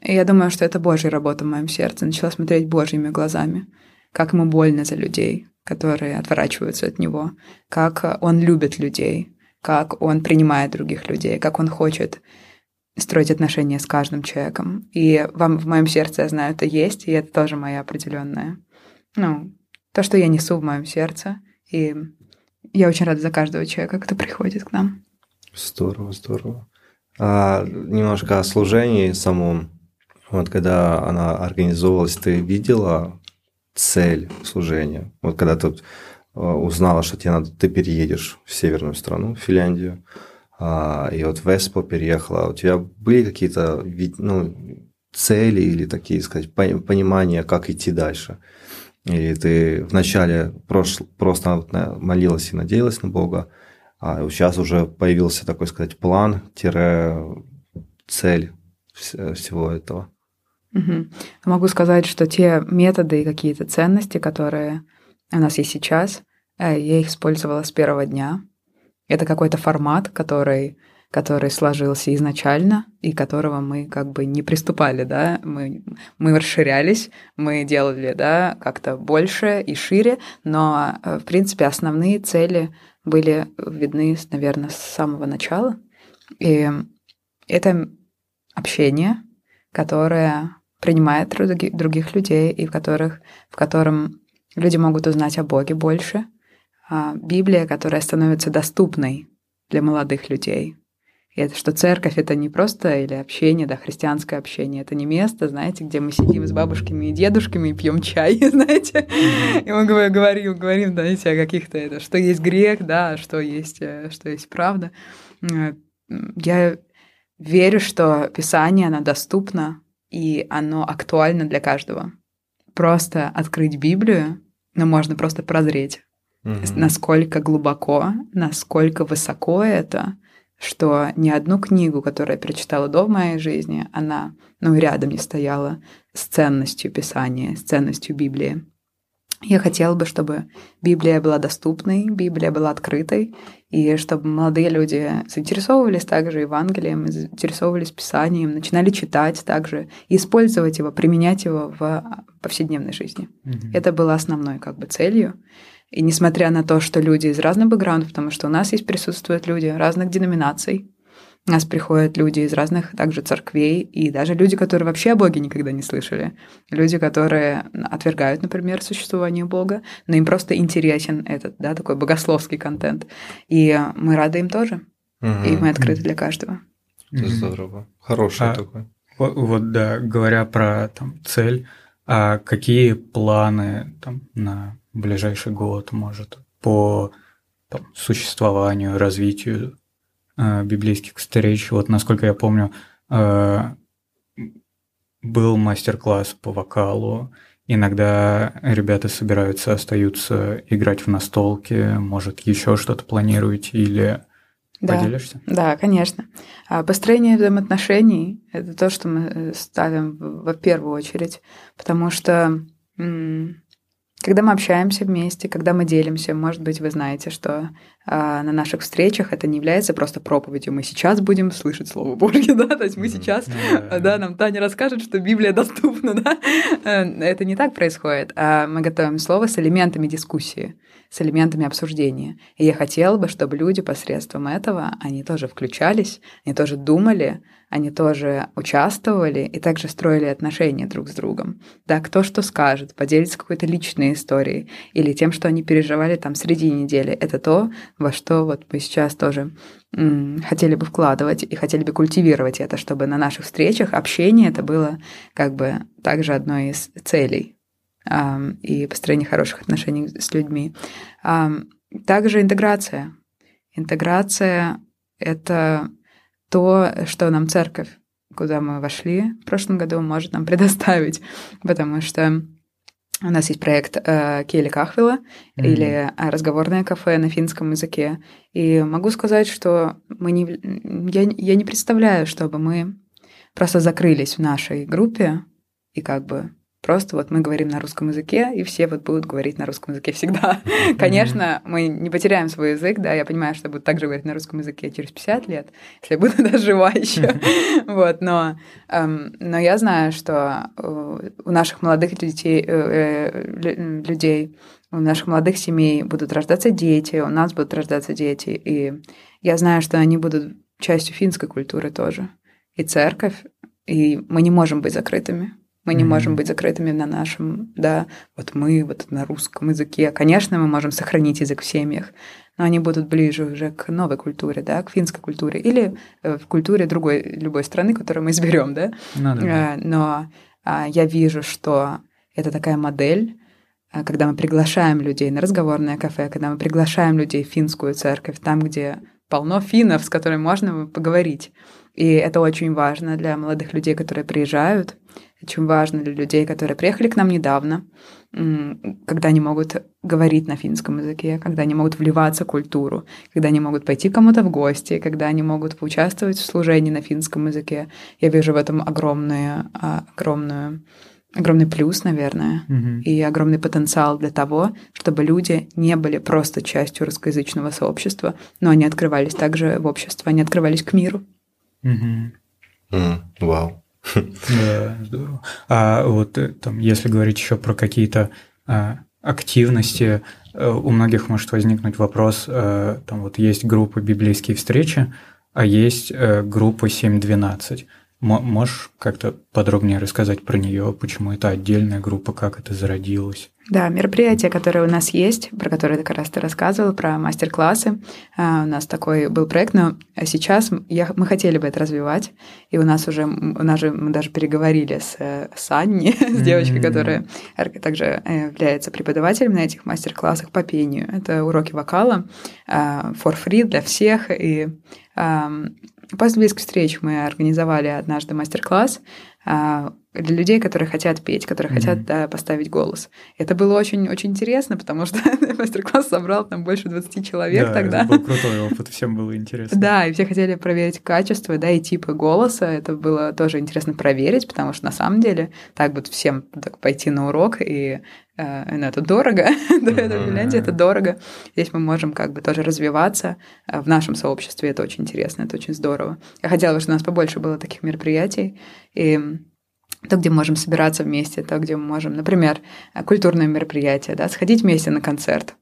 Я думаю, что это Божья работа в моем сердце. Начала смотреть Божьими глазами, как ему больно за людей, которые отворачиваются от него, как он любит людей, как он принимает других людей, как он хочет строить отношения с каждым человеком. И вам в моем сердце, я знаю, это есть, и это тоже моя определенная, ну, то, что я несу в моем сердце. И я очень рада за каждого человека, кто приходит к нам. Здорово, здорово. А, немножко о служении самом. Вот когда она организовывалась, ты видела цель служения? Вот когда ты а, узнала, что тебе надо, ты переедешь в северную страну, в Финляндию, а, и вот в Эспо переехала, у тебя были какие-то ну, цели или такие, сказать, понимания, как идти дальше? Или ты вначале просто молилась и надеялась на Бога, а сейчас уже появился такой сказать план, цель всего этого. Угу. Могу сказать, что те методы и какие-то ценности, которые у нас есть сейчас, э, я их использовала с первого дня. Это какой-то формат, который который сложился изначально и которого мы как бы не приступали, да, мы, мы расширялись, мы делали, да, как-то больше и шире, но, э, в принципе, основные цели были видны, наверное, с самого начала. И это общение, которое принимает других людей и в, которых, в котором люди могут узнать о Боге больше. А Библия, которая становится доступной для молодых людей, это что церковь это не просто или общение, да, христианское общение, это не место, знаете, где мы сидим с бабушками и дедушками и пьем чай, знаете, и мы говорим, говорим, знаете, о каких-то это, что есть грех, да, что есть, э, что есть правда. Э, я верю, что Писание, оно доступно, и оно актуально для каждого. Просто открыть Библию, но можно просто прозреть, угу. насколько глубоко, насколько высоко это, что ни одну книгу, которую я прочитала до моей жизни, она, ну, рядом не стояла с ценностью Писания, с ценностью Библии. Я хотела бы, чтобы Библия была доступной, Библия была открытой, и чтобы молодые люди заинтересовывались также Евангелием, заинтересовывались Писанием, начинали читать также, и использовать его, применять его в повседневной жизни. Mm-hmm. Это было основной как бы целью. И несмотря на то, что люди из разных бэкграундов, потому что у нас есть присутствуют люди разных деноминаций, у нас приходят люди из разных также церквей, и даже люди, которые вообще о Боге никогда не слышали. Люди, которые отвергают, например, существование Бога, но им просто интересен этот, да, такой богословский контент. И мы рады им тоже. Угу. И мы открыты для каждого. Здорово. Хороший а, такой. Вот, вот, да, говоря про там, цель, а какие планы там, на ближайший год, может, по там, существованию, развитию э, библейских встреч. Вот насколько я помню, э, был мастер-класс по вокалу. Иногда ребята собираются, остаются играть в настолки, может, еще что-то планируете или да. Поделишься? Да, конечно. А построение взаимоотношений – это то, что мы э, ставим в первую очередь, потому что когда мы общаемся вместе, когда мы делимся, может быть, вы знаете, что э, на наших встречах это не является просто проповедью. Мы сейчас будем слышать Слово Божье, да, то есть мы сейчас, mm-hmm. да, нам Таня расскажет, что Библия доступна, да. Э, это не так происходит. А мы готовим слово с элементами дискуссии, с элементами обсуждения. И я хотела бы, чтобы люди посредством этого, они тоже включались, они тоже думали, они тоже участвовали и также строили отношения друг с другом. Да, кто что скажет, поделится какой-то личной историей или тем, что они переживали там среди недели. Это то, во что вот мы сейчас тоже м- хотели бы вкладывать и хотели бы культивировать это, чтобы на наших встречах общение это было как бы также одной из целей э, и построение хороших отношений с людьми. Э, также интеграция. Интеграция — это то, что нам церковь куда мы вошли в прошлом году, может нам предоставить, потому что у нас есть проект э, Кейли Кахвела mm-hmm. или разговорное кафе на финском языке. И могу сказать, что мы не, я, я не представляю, чтобы мы просто закрылись в нашей группе и как бы Просто вот мы говорим на русском языке, и все вот будут говорить на русском языке всегда. Mm-hmm. Конечно, мы не потеряем свой язык, да, я понимаю, что я буду также говорить на русском языке через 50 лет, если я буду даже жива еще. вот, но, эм, но я знаю, что у наших молодых детей, э, э, людей, у наших молодых семей будут рождаться дети, у нас будут рождаться дети, и я знаю, что они будут частью финской культуры тоже, и церковь, и мы не можем быть закрытыми. Мы не mm-hmm. можем быть закрытыми на нашем, да, вот мы вот на русском языке. Конечно, мы можем сохранить язык в семьях, но они будут ближе уже к новой культуре, да, к финской культуре или э, в культуре другой, любой страны, которую мы изберем, да. Ну, да. Э, но а, я вижу, что это такая модель, э, когда мы приглашаем людей на разговорное кафе, когда мы приглашаем людей в финскую церковь, там, где полно финнов, с которыми можно поговорить. И это очень важно для молодых людей, которые приезжают, очень важно для людей, которые приехали к нам недавно, когда они могут говорить на финском языке, когда они могут вливаться в культуру, когда они могут пойти кому-то в гости, когда они могут поучаствовать в служении на финском языке. Я вижу в этом огромную, а, огромную огромный плюс, наверное, угу. и огромный потенциал для того, чтобы люди не были просто частью русскоязычного сообщества, но они открывались также в общество, они открывались к миру. Угу. Mm, вау. Да, здорово. А вот э, там, если говорить еще про какие-то а, активности, э, у многих может возникнуть вопрос, а, там вот есть группа «Библейские встречи», а есть а, группа 7.12. Можешь как-то подробнее рассказать про нее, почему это отдельная группа, как это зародилось? Да, мероприятия, которые у нас есть, про которые ты как раз ты рассказывал, про мастер-классы. А, у нас такой был проект, но сейчас я, мы хотели бы это развивать, и у нас уже, у нас же, мы даже переговорили с, с Анни, с девочкой, которая также э, является преподавателем на этих мастер-классах по пению. Это уроки вокала а, for free для всех, и После близкой встречи мы организовали однажды мастер-класс для людей, которые хотят петь, которые mm-hmm. хотят да, поставить голос. Это было очень-очень интересно, потому что мастер-класс собрал там больше 20 человек да, тогда. Это был крутой опыт, всем было интересно. Да, и все хотели проверить качество, да, и типы голоса. Это было тоже интересно проверить, потому что на самом деле так вот всем так пойти на урок и э, ну, это дорого, да, это в Финляндии это дорого. Здесь мы можем как бы тоже развиваться э, в нашем сообществе, это очень интересно, это очень здорово. Я хотела бы, чтобы у нас побольше было таких мероприятий, и то, где мы можем собираться вместе, то, где мы можем, например, культурное мероприятие, да, сходить вместе на концерт,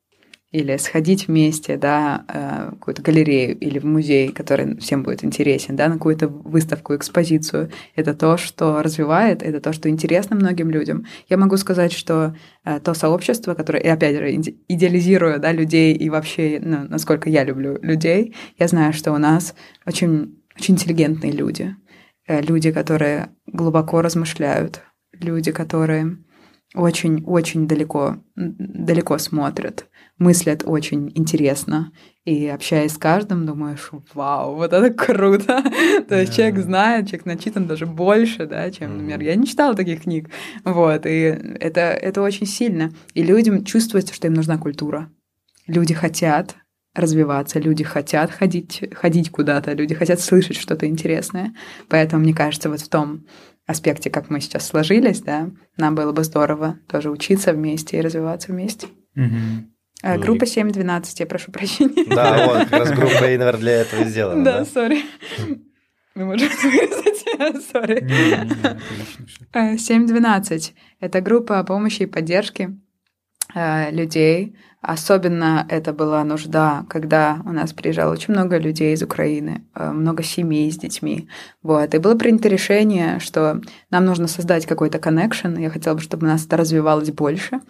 или сходить вместе, да, э, в какую-то галерею или в музей, который всем будет интересен, да, на какую-то выставку, экспозицию. Это то, что развивает, это то, что интересно многим людям. Я могу сказать, что э, то сообщество, которое, и опять же, идеализируя, да, людей и вообще, ну, насколько я люблю людей, я знаю, что у нас очень, очень интеллигентные люди, Э, люди, которые глубоко размышляют, люди, которые очень-очень далеко, далеко смотрят, мыслят очень интересно. И общаясь с каждым, думаешь, вау, вот это круто. То есть человек знает, человек начитан даже больше, да, чем, например, я не читала таких книг. Вот, и это, это очень сильно. И людям чувствуется, что им нужна культура. Люди хотят развиваться, люди хотят ходить, ходить куда-то, люди хотят слышать что-то интересное. Поэтому, мне кажется, вот в том аспекте, как мы сейчас сложились, да, нам было бы здорово тоже учиться вместе и развиваться вместе. Угу. группа 7.12, я прошу прощения. Да, вот, как раз группа и, наверное, для этого сделана. Да, сори. Мы можем вырезать, сори. 7.12 – это группа помощи и поддержки людей, Особенно это была нужда, когда у нас приезжало очень много людей из Украины, э, много семей с детьми. Вот. И было принято решение, что нам нужно создать какой-то connection. Я хотела бы, чтобы у нас это развивалось больше.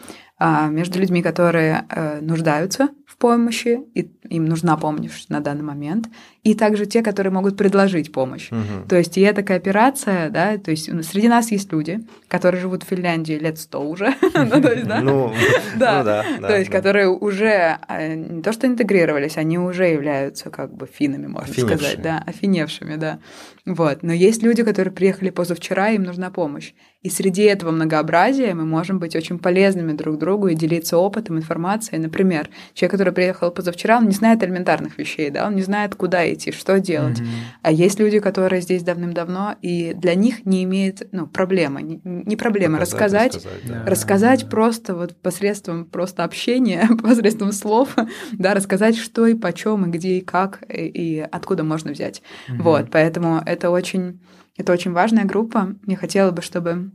а, между людьми, которые э, нуждаются помощи, и им нужна помощь на данный момент, и также те, которые могут предложить помощь. Угу. То есть и эта кооперация, да, то есть среди нас есть люди, которые живут в Финляндии лет сто уже, ну, то есть, да, ну, да, ну то есть которые уже а, не то что интегрировались, они уже являются как бы финами, можно сказать, да, офиневшими, да. Вот. Но есть люди, которые приехали позавчера, им нужна помощь. И среди этого многообразия мы можем быть очень полезными друг другу и делиться опытом, информацией. Например, человек, который приехал позавчера, он не знает элементарных вещей, да, он не знает, куда идти, что делать. Mm-hmm. А есть люди, которые здесь давным-давно, и для них не имеет, ну, проблемы, не, не проблема рассказать, рассказать, да. рассказать да. просто вот посредством просто общения, посредством слов, да, рассказать, что и почем, и где, и как, и, и откуда можно взять. Mm-hmm. Вот, поэтому это очень это очень важная группа. Я хотела бы, чтобы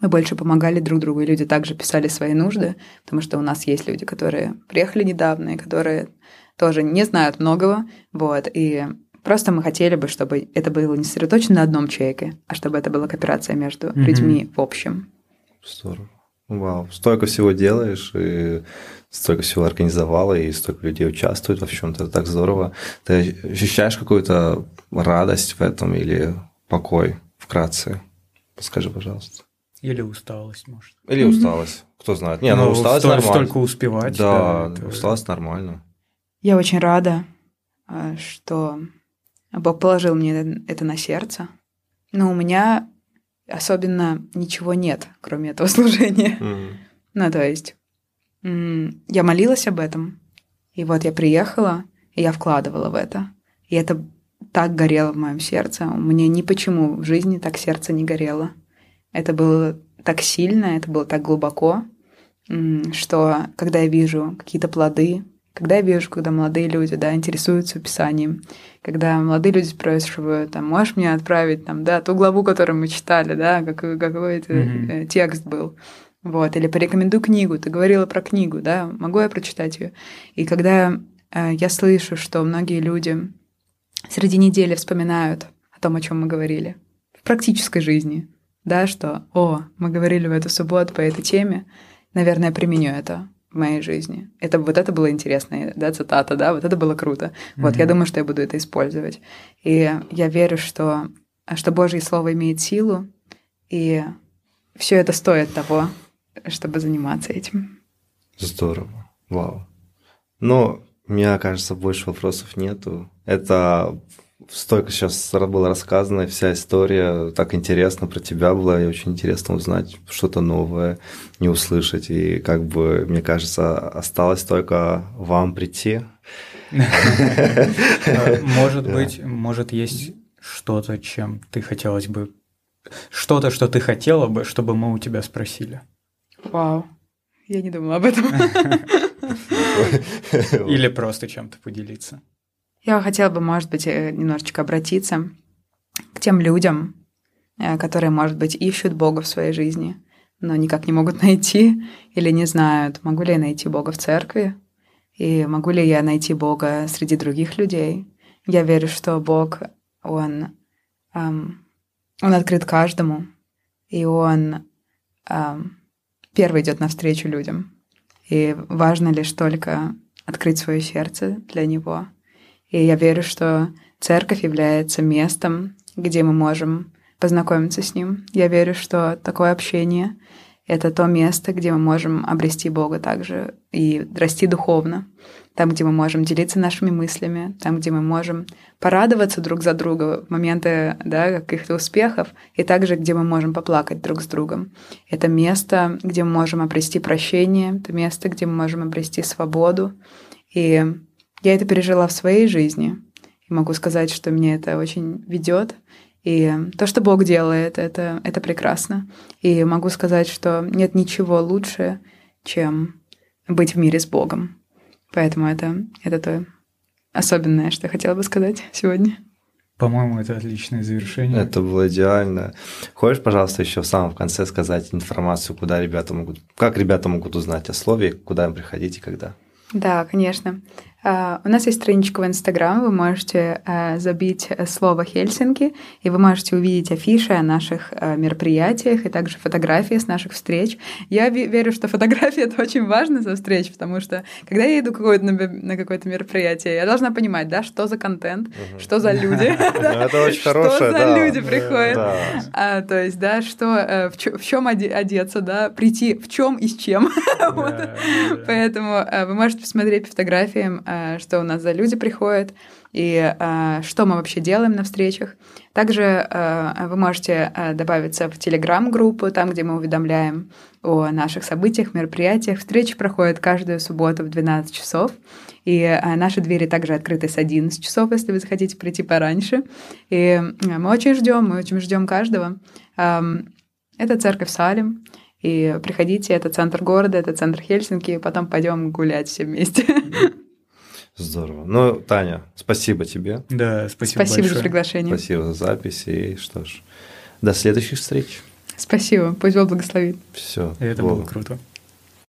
мы больше помогали друг другу, и люди также писали свои нужды, потому что у нас есть люди, которые приехали недавно, и которые тоже не знают многого, вот, и просто мы хотели бы, чтобы это было не сосредоточено на одном человеке, а чтобы это была кооперация между mm-hmm. людьми в общем. Здорово. Вау, столько всего делаешь, и столько всего организовала, и столько людей участвует во всем. Это так здорово. Ты ощущаешь какую-то радость в этом или покой вкратце? Скажи, пожалуйста. Или усталость, может. Или усталость. Кто знает. Не, ну, ну усталость столь, нормально. Столько успевать. Да, да это... усталость нормально. Я очень рада, э, что Бог положил мне это на сердце. Но у меня особенно ничего нет, кроме этого служения. Mm. Ну, то есть я молилась об этом, и вот я приехала, и я вкладывала в это. И это так горело в моем сердце. У меня ни почему в жизни так сердце не горело. Это было так сильно, это было так глубоко, что когда я вижу какие-то плоды, когда я вижу, когда молодые люди, да, интересуются Писанием, когда молодые люди спрашивают, там, можешь мне отправить, там, да, ту главу, которую мы читали, да, какой, какой это mm-hmm. текст был, вот, или порекомендуй книгу, ты говорила про книгу, да, могу я прочитать ее? И когда э, я слышу, что многие люди среди недели вспоминают о том, о чем мы говорили в практической жизни, да, что, о, мы говорили в эту субботу по этой теме, наверное, применю это в моей жизни. Это вот это было интересно, да, цитата, да, вот это было круто. Mm-hmm. Вот я думаю, что я буду это использовать. И я верю, что что Божье слово имеет силу, и все это стоит того, чтобы заниматься этим. Здорово, вау. Но мне кажется, больше вопросов нету. Это столько сейчас было рассказано, вся история так интересно про тебя была, и очень интересно узнать что-то новое, не услышать. И как бы, мне кажется, осталось только вам прийти. Может быть, может есть что-то, чем ты хотелось бы... Что-то, что ты хотела бы, чтобы мы у тебя спросили. Вау. Я не думала об этом. Или просто чем-то поделиться. Я хотела бы, может быть, э, немножечко обратиться к тем людям, э, которые, может быть, ищут Бога в своей жизни, но никак не могут найти или не знают, могу ли я найти Бога в церкви, и могу ли я найти Бога среди других людей. Я верю, что Бог, Он, эм, он открыт каждому, и Он эм, первый идет навстречу людям. И важно лишь только открыть свое сердце для Него. И я верю, что церковь является местом, где мы можем познакомиться с Ним. Я верю, что такое общение — это то место, где мы можем обрести Бога также и расти духовно там, где мы можем делиться нашими мыслями, там, где мы можем порадоваться друг за друга в моменты да, каких-то успехов, и также, где мы можем поплакать друг с другом. Это место, где мы можем обрести прощение, это место, где мы можем обрести свободу. И я это пережила в своей жизни, и могу сказать, что мне это очень ведет. И то, что Бог делает, это, это прекрасно. И могу сказать, что нет ничего лучше, чем быть в мире с Богом. Поэтому это, это то особенное, что я хотела бы сказать сегодня. По-моему, это отличное завершение. Это было идеально. Хочешь, пожалуйста, еще в самом конце сказать информацию, куда ребята могут, как ребята могут узнать о слове, куда им приходить и когда? Да, конечно. Uh, у нас есть страничка в Инстаграм, вы можете uh, забить слово «Хельсинки», и вы можете увидеть афиши о наших uh, мероприятиях и также фотографии с наших встреч. Я верю, что фотография — это очень важно за встреч, потому что когда я иду на, какое-то мероприятие, я должна понимать, да, что за контент, что за люди. Это очень хорошее, Что за люди приходят. А, то есть, да, что, э, в чем одеться, да, прийти в чем и с чем. Поэтому э, вы можете посмотреть по фотографиям, э, что у нас за люди приходят и что мы вообще делаем на встречах. Также вы можете добавиться в Телеграм-группу, там, где мы уведомляем о наших событиях, мероприятиях. Встречи проходят каждую субботу в 12 часов. И наши двери также открыты с 11 часов, если вы захотите прийти пораньше. И мы очень ждем, мы очень ждем каждого. Это церковь Салим. И приходите, это центр города, это центр Хельсинки, и потом пойдем гулять все вместе. Здорово. Ну, Таня, спасибо тебе. Да, спасибо Спасибо большое. за приглашение. Спасибо за запись. И что ж, до следующих встреч. Спасибо. Пусть Бог благословит. Все. Это было круто.